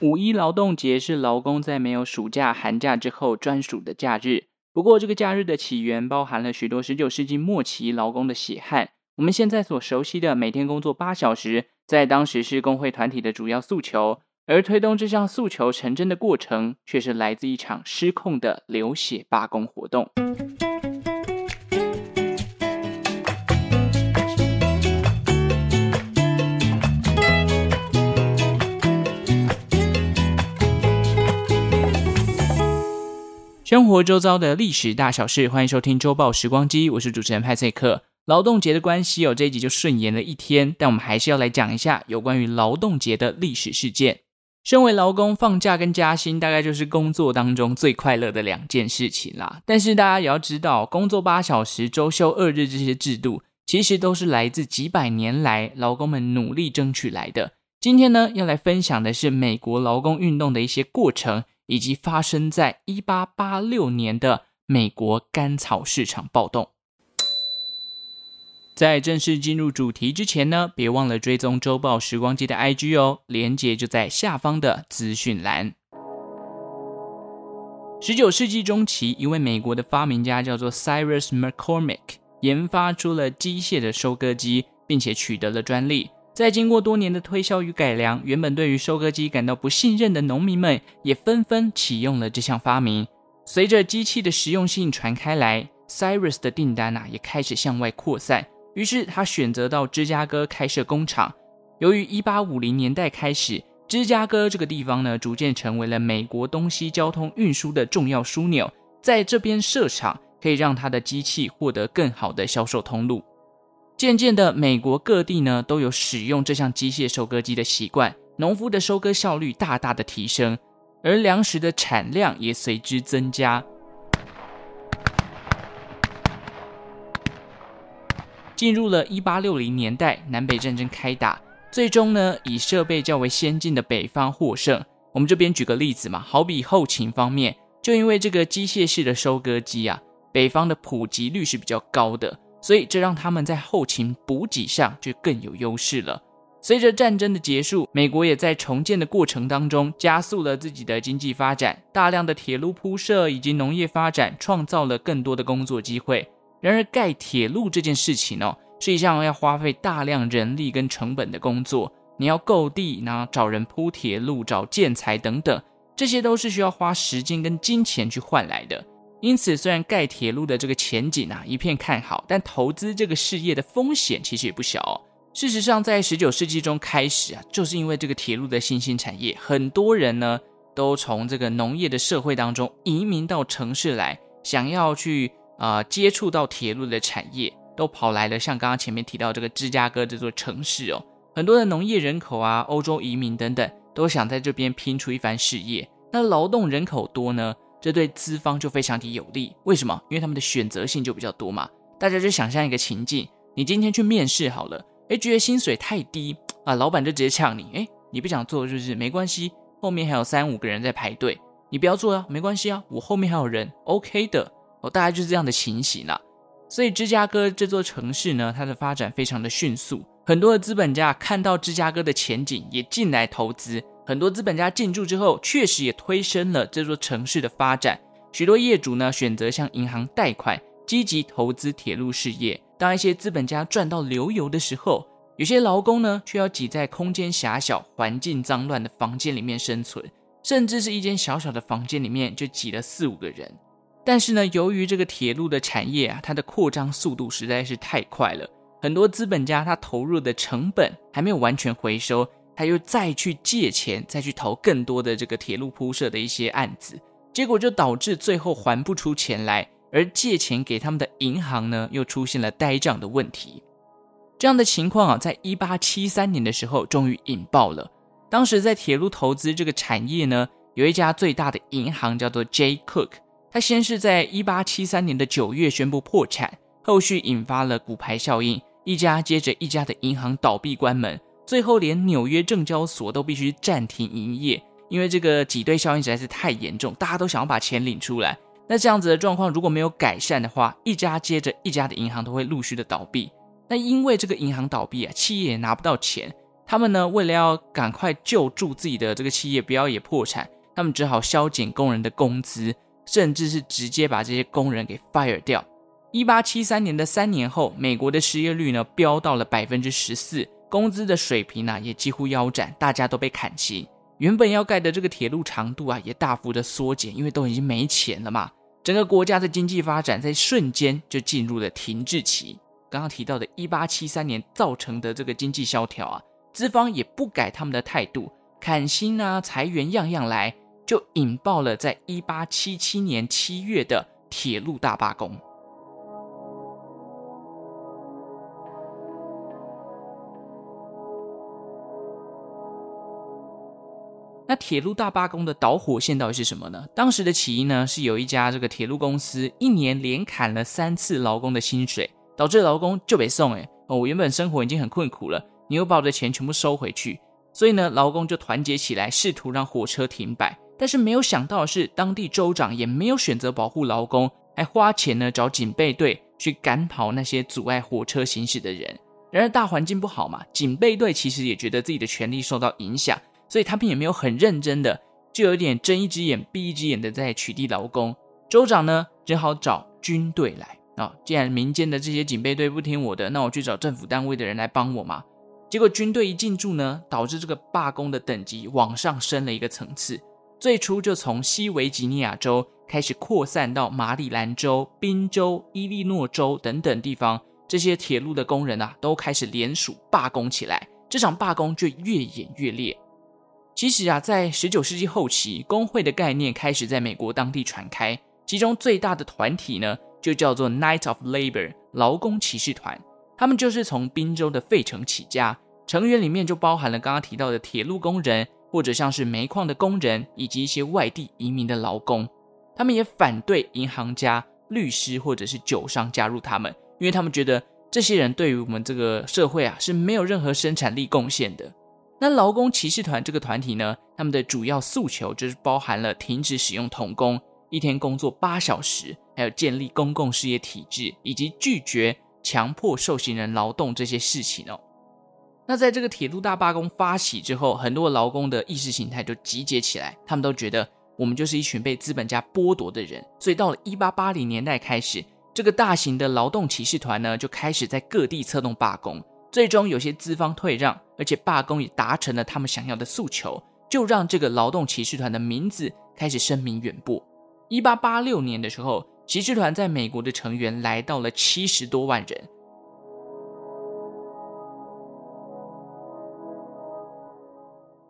五一劳动节是劳工在没有暑假、寒假之后专属的假日。不过，这个假日的起源包含了许多十九世纪末期劳工的血汗。我们现在所熟悉的每天工作八小时，在当时是工会团体的主要诉求。而推动这项诉求成真的过程，却是来自一场失控的流血罢工活动。生活周遭的历史大小事，欢迎收听周报时光机，我是主持人派翠克。劳动节的关系哦，这一集就顺延了一天，但我们还是要来讲一下有关于劳动节的历史事件。身为劳工，放假跟加薪大概就是工作当中最快乐的两件事情啦。但是大家也要知道，工作八小时、周休二日这些制度，其实都是来自几百年来劳工们努力争取来的。今天呢，要来分享的是美国劳工运动的一些过程。以及发生在一八八六年的美国甘草市场暴动。在正式进入主题之前呢，别忘了追踪周报时光机的 IG 哦，连接就在下方的资讯栏。十九世纪中期，一位美国的发明家叫做 Cyrus McCormick，研发出了机械的收割机，并且取得了专利。在经过多年的推销与改良，原本对于收割机感到不信任的农民们也纷纷启用了这项发明。随着机器的实用性传开来，Cyrus 的订单啊也开始向外扩散。于是他选择到芝加哥开设工厂。由于1850年代开始，芝加哥这个地方呢逐渐成为了美国东西交通运输的重要枢纽，在这边设厂可以让他的机器获得更好的销售通路。渐渐的，美国各地呢都有使用这项机械收割机的习惯，农夫的收割效率大大的提升，而粮食的产量也随之增加。进入了一八六零年代，南北战争开打，最终呢以设备较为先进的北方获胜。我们这边举个例子嘛，好比后勤方面，就因为这个机械式的收割机啊，北方的普及率是比较高的。所以这让他们在后勤补给上就更有优势了。随着战争的结束，美国也在重建的过程当中加速了自己的经济发展，大量的铁路铺设以及农业发展创造了更多的工作机会。然而，盖铁路这件事情哦，是一项要花费大量人力跟成本的工作。你要购地，然后找人铺铁路、找建材等等，这些都是需要花时间跟金钱去换来的。因此，虽然盖铁路的这个前景啊一片看好，但投资这个事业的风险其实也不小哦。事实上，在十九世纪中开始啊，就是因为这个铁路的新兴产业，很多人呢都从这个农业的社会当中移民到城市来，想要去啊、接触到铁路的产业，都跑来了。像刚刚前面提到这个芝加哥这座城市哦，很多的农业人口啊、欧洲移民等等，都想在这边拼出一番事业。那劳动人口多呢？这对资方就非常的有利，为什么？因为他们的选择性就比较多嘛。大家就想象一个情境，你今天去面试好了，诶，觉得薪水太低啊，老板就直接呛你，诶，你不想做就是没关系，后面还有三五个人在排队，你不要做啊，没关系啊，我后面还有人，OK 的哦，大概就是这样的情形啦。所以芝加哥这座城市呢，它的发展非常的迅速，很多的资本家看到芝加哥的前景，也进来投资。很多资本家进驻之后，确实也推升了这座城市的发展。许多业主呢，选择向银行贷款，积极投资铁路事业。当一些资本家赚到流油的时候，有些劳工呢，却要挤在空间狭小、环境脏乱的房间里面生存，甚至是一间小小的房间里面就挤了四五个人。但是呢，由于这个铁路的产业啊，它的扩张速度实在是太快了，很多资本家他投入的成本还没有完全回收。他又再去借钱，再去投更多的这个铁路铺设的一些案子，结果就导致最后还不出钱来，而借钱给他们的银行呢，又出现了呆账的问题。这样的情况啊，在一八七三年的时候终于引爆了。当时在铁路投资这个产业呢，有一家最大的银行叫做 J. Cook，他先是在一八七三年的九月宣布破产，后续引发了骨牌效应，一家接着一家的银行倒闭关门。最后，连纽约证交所都必须暂停营业，因为这个挤兑效应实在是太严重，大家都想要把钱领出来。那这样子的状况如果没有改善的话，一家接着一家的银行都会陆续的倒闭。那因为这个银行倒闭啊，企业也拿不到钱，他们呢，为了要赶快救助自己的这个企业，不要也破产，他们只好削减工人的工资，甚至是直接把这些工人给 fire 掉。一八七三年的三年后，美国的失业率呢飙到了百分之十四，工资的水平呢也几乎腰斩，大家都被砍薪。原本要盖的这个铁路长度啊也大幅的缩减，因为都已经没钱了嘛。整个国家的经济发展在瞬间就进入了停滞期。刚刚提到的一八七三年造成的这个经济萧条啊，资方也不改他们的态度，砍薪啊、裁员样样来，就引爆了在一八七七年七月的铁路大罢工。那铁路大罢工的导火线到底是什么呢？当时的起因呢，是有一家这个铁路公司一年连砍了三次劳工的薪水，导致劳工就被送。哎，哦，我原本生活已经很困苦了，你又把我的钱全部收回去，所以呢，劳工就团结起来，试图让火车停摆。但是没有想到的是，当地州长也没有选择保护劳工，还花钱呢找警备队去赶跑那些阻碍火车行驶的人。然而大环境不好嘛，警备队其实也觉得自己的权利受到影响。所以他们也没有很认真的，就有点睁一只眼闭一只眼的在取缔劳工。州长呢，只好找军队来啊、既然民间的这些警备队不听我的，那我去找政府单位的人来帮我嘛。结果军队一进驻呢，导致这个罢工的等级往上升了一个层次。最初就从西维吉尼亚州开始扩散到马里兰州、宾州、伊利诺州等等地方，这些铁路的工人啊，都开始联署罢工起来。这场罢工就越演越烈。其实啊，在十九世纪后期，工会的概念开始在美国当地传开。其中最大的团体呢，就叫做 Knights of Labor 劳工骑士团。他们就是从宾州的费城起家，成员里面就包含了刚刚提到的铁路工人，或者像是煤矿的工人，以及一些外地移民的劳工。他们也反对银行家、律师或者是酒商加入他们，因为他们觉得这些人对于我们这个社会啊是没有任何生产力贡献的。那劳工骑士团这个团体呢，他们的主要诉求就是包含了停止使用童工，一天工作八小时，还有建立公共事业体制，以及拒绝强迫受刑人劳动这些事情哦。那在这个铁路大罢工发起之后，很多劳工的意识形态就集结起来，他们都觉得我们就是一群被资本家剥夺的人，所以到了一八八零年代开始，这个大型的劳动骑士团呢，就开始在各地策动罢工。最终有些资方退让，而且罢工也达成了他们想要的诉求，就让这个劳动骑士团的名字开始声名远播。一八八六年的时候，骑士团在美国的成员来到了七十多万人。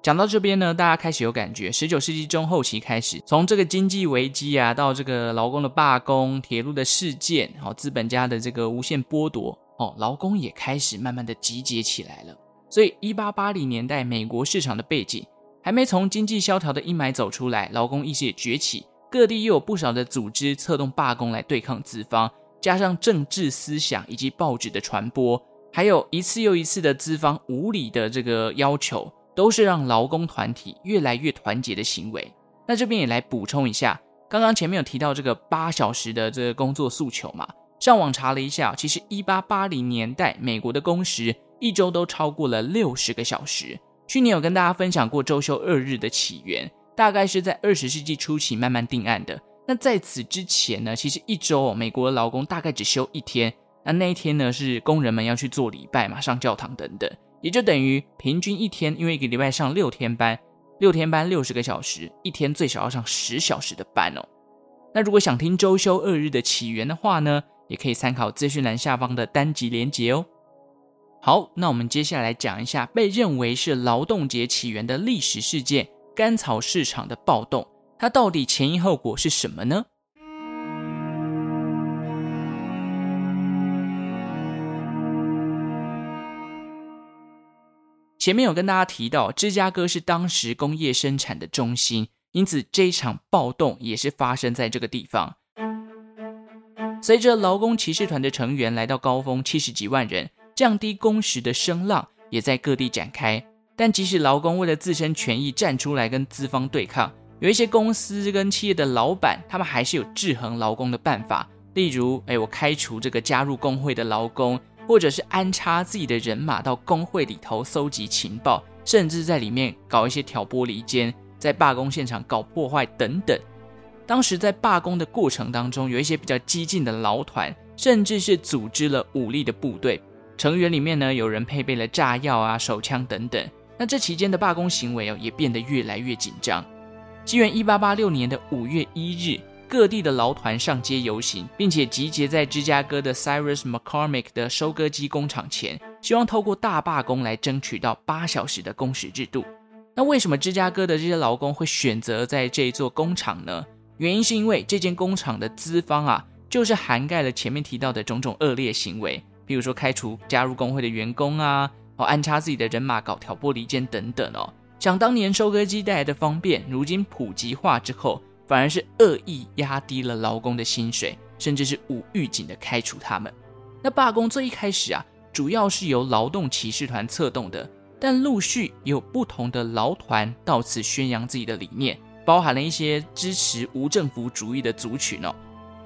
讲到这边呢，大家开始有感觉，十九世纪中后期开始，从这个经济危机啊，到这个劳工的罢工、铁路的事件，好，资本家的这个无限剥夺。劳工也开始慢慢的集结起来了。所以，一八八零年代美国市场的背景还没从经济萧条的阴霾走出来，劳工意识也崛起，各地又有不少的组织策动罢工来对抗资方，加上政治思想以及报纸的传播，还有一次又一次的资方无理的这个要求，都是让劳工团体越来越团结的行为。那这边也来补充一下，刚刚前面有提到这个八小时的这个工作诉求嘛。上网查了一下，其实一八八零年代美国的工时一周都超过了六十个小时。去年有跟大家分享过周休二日的起源，大概是在二十世纪初期慢慢定案的。那在此之前呢，其实一周，美国的劳工大概只休一天，那那一天呢是工人们要去做礼拜嘛，上教堂等等，也就等于平均一天，因为一个礼拜上六天班，六天班六十个小时，一天最少要上十小时的班哦。那如果想听周休二日的起源的话呢，也可以参考资讯栏下方的单集连结哦。好，那我们接下来讲一下被认为是劳动节起源的历史事件——甘草市场的暴动，它到底前因后果是什么呢？前面有跟大家提到，芝加哥是当时工业生产的中心，因此这一场暴动也是发生在这个地方。随着劳工骑士团的成员来到高峰，七十几万人，降低工时的声浪也在各地展开。但即使劳工为了自身权益站出来跟资方对抗，有一些公司跟企业的老板，他们还是有制衡劳工的办法。例如，哎，我开除这个加入工会的劳工，或者是安插自己的人马到工会里头搜集情报，甚至在里面搞一些挑拨离间，在罢工现场搞破坏等等。当时在罢工的过程当中，有一些比较激进的劳团，甚至是组织了武力的部队，成员里面呢，有人配备了炸药啊、手枪等等。那这期间的罢工行为哦，也变得越来越紧张。西元一八八六年的五月一日，各地的劳团上街游行，并且集结在芝加哥的 Cyrus McCormick 的收割机工厂前，希望透过大罢工来争取到八小时的工时制度。那为什么芝加哥的这些劳工会选择在这一座工厂呢？原因是因为这间工厂的资方啊，就是涵盖了前面提到的种种恶劣行为，比如说开除加入工会的员工啊，哦，安插自己的人马搞挑拨离间等等哦。想当年收割机带来的方便，如今普及化之后，反而是恶意压低了劳工的薪水，甚至是无预警的开除他们。那罢工最一开始啊，主要是由劳动骑士团策动的，但陆续有不同的劳团到此宣扬自己的理念。包含了一些支持无政府主义的族群哦。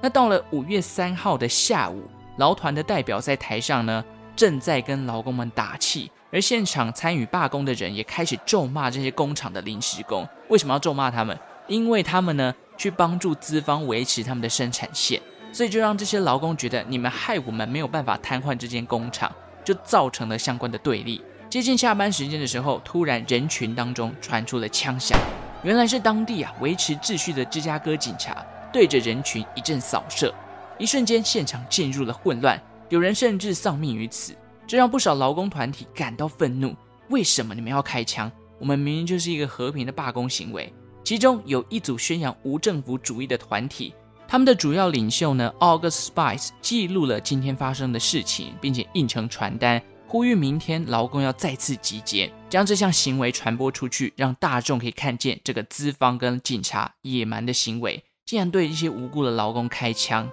那到了五月三号的下午，劳团的代表在台上呢，正在跟劳工们打气，而现场参与罢工的人也开始咒骂这些工厂的临时工。为什么要咒骂他们？因为他们呢，去帮助资方维持他们的生产线，所以就让这些劳工觉得你们害我们没有办法瘫痪这间工厂，就造成了相关的对立。接近下班时间的时候，突然人群当中传出了枪响。原来是当地啊维持秩序的芝加哥警察对着人群一阵扫射，一瞬间现场进入了混乱，有人甚至丧命于此，这让不少劳工团体感到愤怒。为什么你们要开枪？我们明明就是一个和平的罢工行为。其中有一组宣扬无政府主义的团体，他们的主要领袖呢，August Spice 记录了今天发生的事情，并且印成传单。呼吁明天劳工要再次集结，将这项行为传播出去，让大众可以看见这个资方跟警察野蛮的行为，竟然对一些无辜的劳工开枪。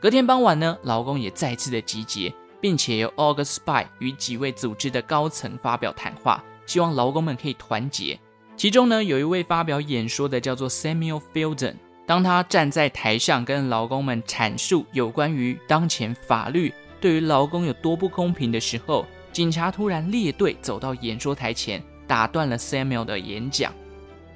隔天傍晚呢，劳工也再次的集结，并且由 August Spy 与几位组织的高层发表谈话，希望劳工们可以团结。其中呢，有一位发表演说的叫做 Samuel Fielden，当他站在台上跟劳工们阐述有关于当前法律。对于劳工有多不公平的时候，警察突然列队走到演说台前，打断了 Samuel 的演讲。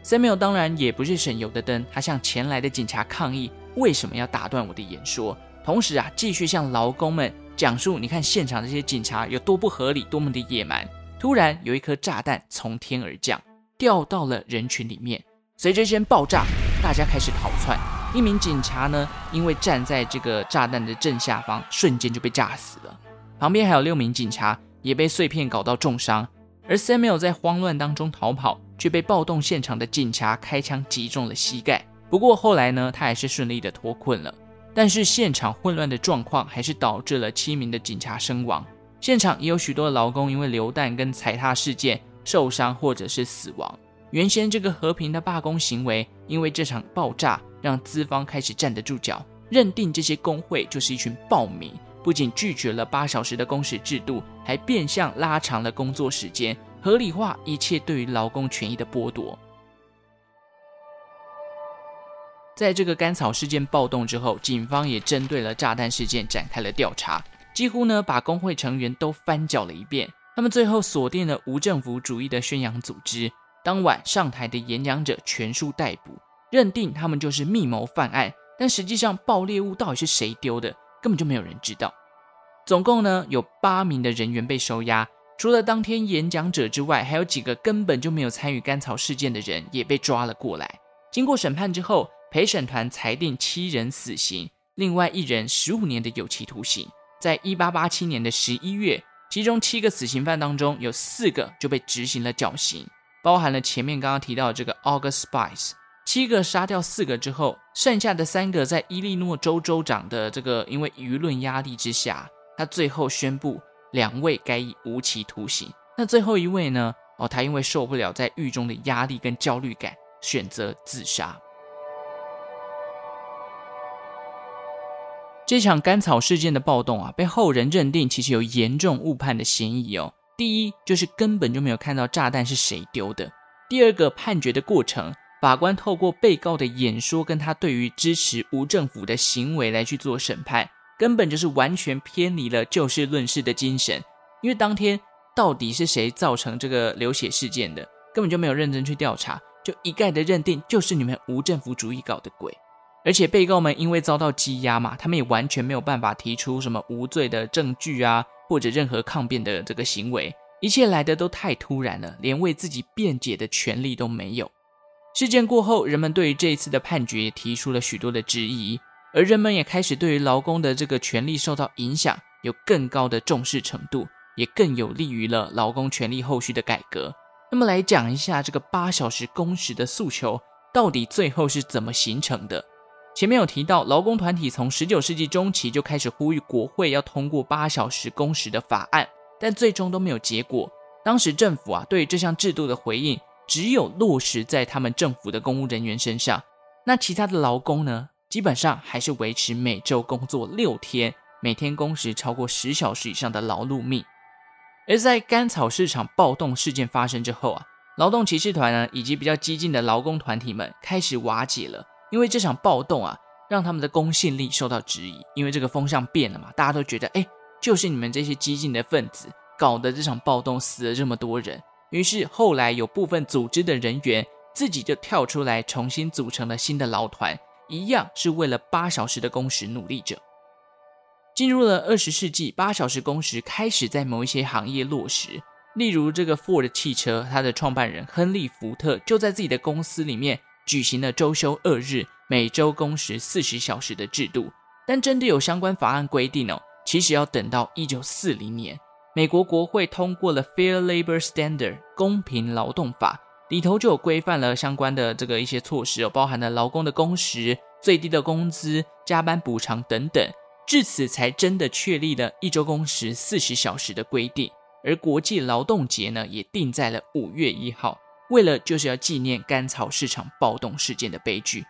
Samuel 当然也不是省油的灯，他向前来的警察抗议：为什么要打断我的演说？同时啊，继续向劳工们讲述：你看现场这些警察有多不合理，多么的野蛮。突然有一颗炸弹从天而降，掉到了人群里面，随着一声爆炸，大家开始逃窜。一名警察呢，因为站在这个炸弹的正下方，瞬间就被炸死了。旁边还有六名警察也被碎片搞到重伤。而 Samuel 在慌乱当中逃跑，却被暴动现场的警察开枪击中了膝盖。不过后来呢，他还是顺利的脱困了。但是现场混乱的状况还是导致了七名的警察身亡。现场也有许多劳工因为流弹跟踩踏事件受伤或者是死亡。原先这个和平的罢工行为，因为这场爆炸。让资方开始站得住脚，认定这些工会就是一群暴民，不仅拒绝了八小时的工时制度，还变相拉长了工作时间，合理化一切对于劳工权益的剥夺。在这个甘草事件暴动之后，警方也针对了炸弹事件展开了调查，几乎呢把工会成员都翻搅了一遍。他们最后锁定了无政府主义的宣扬组织，当晚上台的演讲者全数逮捕。认定他们就是密谋犯案，但实际上爆裂物到底是谁丢的，根本就没有人知道。总共呢有八名的人员被收押，除了当天演讲者之外，还有几个根本就没有参与甘草事件的人也被抓了过来。经过审判之后，陪审团裁定七人死刑，另外一人十五年的有期徒刑。在一八八七年的十一月，其中七个死刑犯当中有四个就被执行了绞刑，包含了前面刚刚提到的这个 August Spice。七个杀掉四个之后，剩下的三个在伊利诺州州长的这个因为舆论压力之下，他最后宣布两位该以无期徒刑。那最后一位呢？哦，他因为受不了在狱中的压力跟焦虑感，选择自杀。这场甘草事件的暴动啊，被后人认定其实有严重误判的嫌疑哦。第一，就是根本就没有看到炸弹是谁丢的；第二个，判决的过程。法官透过被告的演说，跟他对于支持无政府的行为来去做审判，根本就是完全偏离了就事论事的精神。因为当天到底是谁造成这个流血事件的，根本就没有认真去调查，就一概的认定就是你们无政府主义搞的鬼。而且被告们因为遭到羁押嘛，他们也完全没有办法提出什么无罪的证据啊，或者任何抗辩的这个行为，一切来的都太突然了，连为自己辩解的权利都没有。事件过后，人们对于这一次的判决提出了许多的质疑，而人们也开始对于劳工的这个权利受到影响有更高的重视程度，也更有利于了劳工权利后续的改革。那么来讲一下这个八小时工时的诉求到底最后是怎么形成的？前面有提到，劳工团体从十九世纪中期就开始呼吁国会要通过八小时工时的法案，但最终都没有结果。当时政府啊，对这项制度的回应只有落实在他们政府的公务人员身上，那其他的劳工呢，基本上还是维持每周工作六天，每天工时超过十小时以上的劳碌命。而在甘草市场暴动事件发生之后啊，劳动骑士团呢，以及比较激进的劳工团体们开始瓦解了。因为这场暴动啊，让他们的公信力受到质疑。因为这个风向变了嘛，大家都觉得，哎，就是你们这些激进的分子搞的这场暴动，死了这么多人。于是后来有部分组织的人员自己就跳出来，重新组成了新的劳团，一样是为了八小时的工时努力着。进入了二十世纪，八小时工时开始在某一些行业落实，例如这个 Ford 汽车，它的创办人亨利·福特就在自己的公司里面。举行了周休二日、每周工时四十小时的制度，但真的有相关法案规定哦，其实要等到一九四零年，美国国会通过了《Fair Labor Standard》公平劳动法，里头就有规范了相关的这个一些措施哦，包含了劳工的工时、最低的工资、加班补偿等等，至此才真的确立了一周工时四十小时的规定，而国际劳动节呢，也定在了五月一号。为了就是要纪念甘草市场暴动事件的悲剧，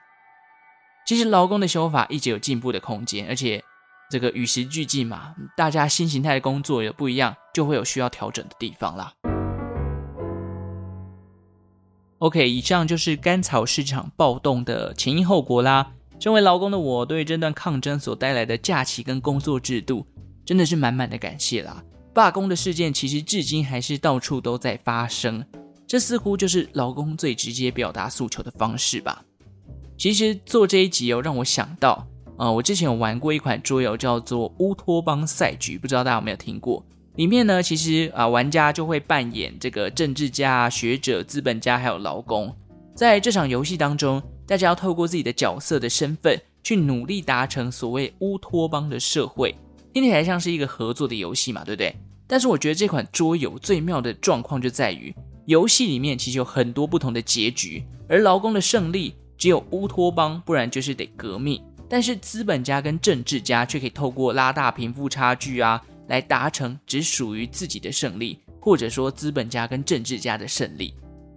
其实劳工的修法一直有进步的空间，而且这个与时俱进嘛，大家新形态的工作也不一样，就会有需要调整的地方啦。OK，以上就是甘草市场暴动的前因后果啦。身为劳工的我，对这段抗争所带来的假期跟工作制度，真的是满满的感谢啦。罢工的事件其实至今还是到处都在发生。这似乎就是劳工最直接表达诉求的方式吧。其实做这一集哦，让我想到，呃，我之前有玩过一款桌游，叫做《乌托邦赛局》，不知道大家有没有听过？里面呢，其实啊，玩家就会扮演这个政治家、学者、资本家，还有劳工。在这场游戏当中，大家要透过自己的角色的身份，去努力达成所谓乌托邦的社会。听起来像是一个合作的游戏嘛，对不对？但是我觉得这款桌游最妙的状况就在于。游戏里面其实有很多不同的结局，而劳工的胜利只有乌托邦，不然就是得革命。但是资本家跟政治家却可以透过拉大贫富差距啊，来达成只属于自己的胜利，或者说资本家跟政治家的胜利。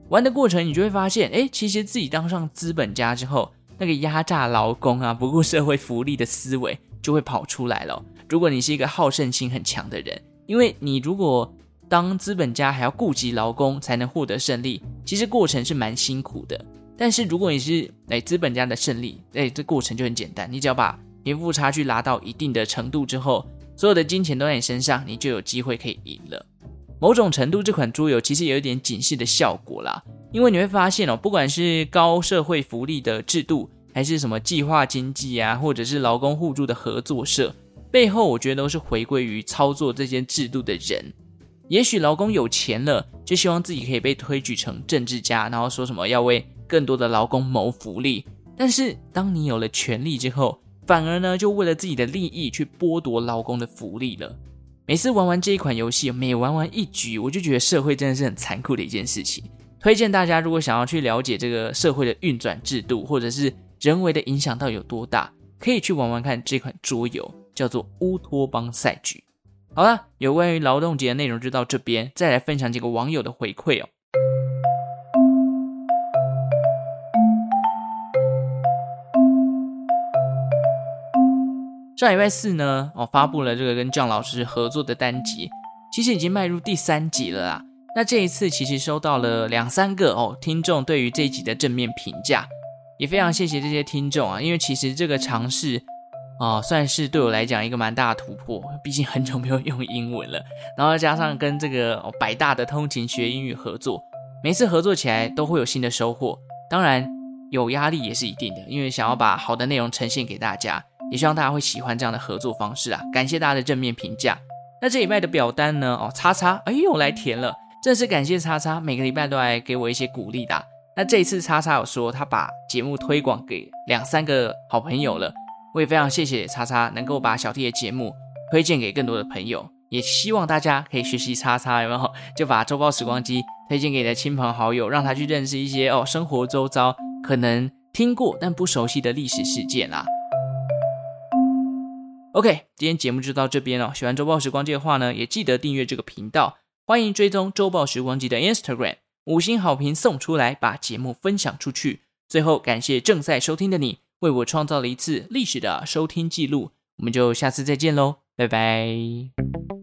玩的过程，你就会发现，哎，其实自己当上资本家之后，那个压榨劳工啊，不顾社会福利的思维就会跑出来了。如果你是一个好胜心很强的人，因为你如果当资本家还要顾及劳工才能获得胜利，其实过程是蛮辛苦的。但是如果你是哎资本家的胜利，哎这过程就很简单，你只要把贫富差距拉到一定的程度之后，所有的金钱都在你身上，你就有机会可以赢了。某种程度，这款桌游其实有一点警示的效果啦，因为你会发现哦，不管是高社会福利的制度，还是什么计划经济啊，或者是劳工互助的合作社，背后我觉得都是回归于操作这些制度的人。也许劳工有钱了，就希望自己可以被推举成政治家，然后说什么要为更多的劳工谋福利。但是当你有了权力之后，反而呢就为了自己的利益去剥夺劳工的福利了。每次玩完这一款游戏，每玩完一局，我就觉得社会真的是很残酷的一件事情。推荐大家，如果想要去了解这个社会的运转制度，或者是人为的影响到有多大，可以去玩玩看这款桌游，叫做《乌托邦赛局》。好了，有关于劳动节的内容就到这边，再来分享几个网友的回馈哦。上礼拜四呢，我、哦、发布了这个跟酱老师合作的单集，其实已经迈入第三集了啦。那这一次其实收到了两三个哦听众对于这一集的正面评价，也非常谢谢这些听众啊，因为其实这个尝试。哦，算是对我来讲一个蛮大的突破，毕竟很久没有 用英文了。然后加上跟这个、百大的通勤学英语合作，每次合作起来都会有新的收获。当然有压力也是一定的，因为想要把好的内容呈现给大家，也希望大家会喜欢这样的合作方式啊。感谢大家的正面评价。那这礼拜的表单呢？哦，叉叉，哎呦，来填了。正式感谢叉叉，每个礼拜都来给我一些鼓励的、那这一次叉叉有说他把节目推广给两三个好朋友了，我也非常谢谢叉叉能够把小 T 的节目推荐给更多的朋友，也希望大家可以学习叉叉，有没有？就把周报时光机推荐给你的亲朋好友，让他去认识一些哦生活周遭可能听过但不熟悉的历史事件啦。OK，今天节目就到这边了。喜欢周报时光机的话呢，也记得订阅这个频道。欢迎追踪周报时光机的 Instagram，五星好评送出来，把节目分享出去。最后，感谢正在收听的你，为我创造了一次历史的收听记录。我们就下次再见喽，拜拜。